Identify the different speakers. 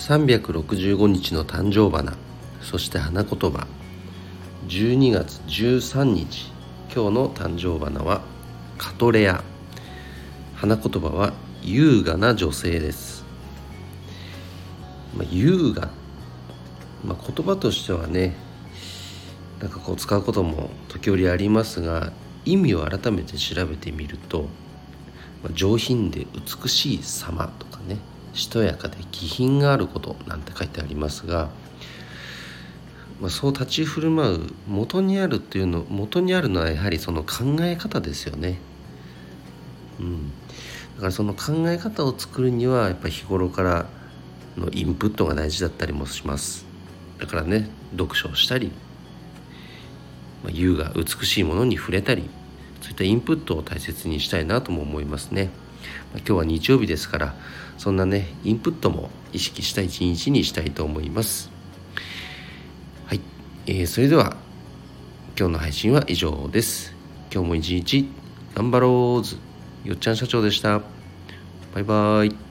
Speaker 1: 365日の誕生花そして花言葉。12月13日今日の誕生花はカトレア。花言葉は優雅な女性です、まあ、優雅、まあ、言葉としてはねなんかこう使うことも時折ありますが意味を改めて調べてみると、まあ、上品で美しい様とかね。しとやかで気品があることなんて書いてありますが、まあ、そう立ち振る舞う元にあるっていうの元にあるのはやはりその考え方ですよね。うん、だからその考え方を作るにはやっぱ日頃からのインプットが大事だったりもします。だからね読書をしたり、まあ、優雅美しいものに触れたりそういったインプットを大切にしたいなとも思いますね、今日は日曜日ですからそんなねインプットも意識した一日にしたいと思いますはい、えー、それでは今日の配信は以上です今日も一日頑張ろうずよっちゃん社長でした。バイバイ。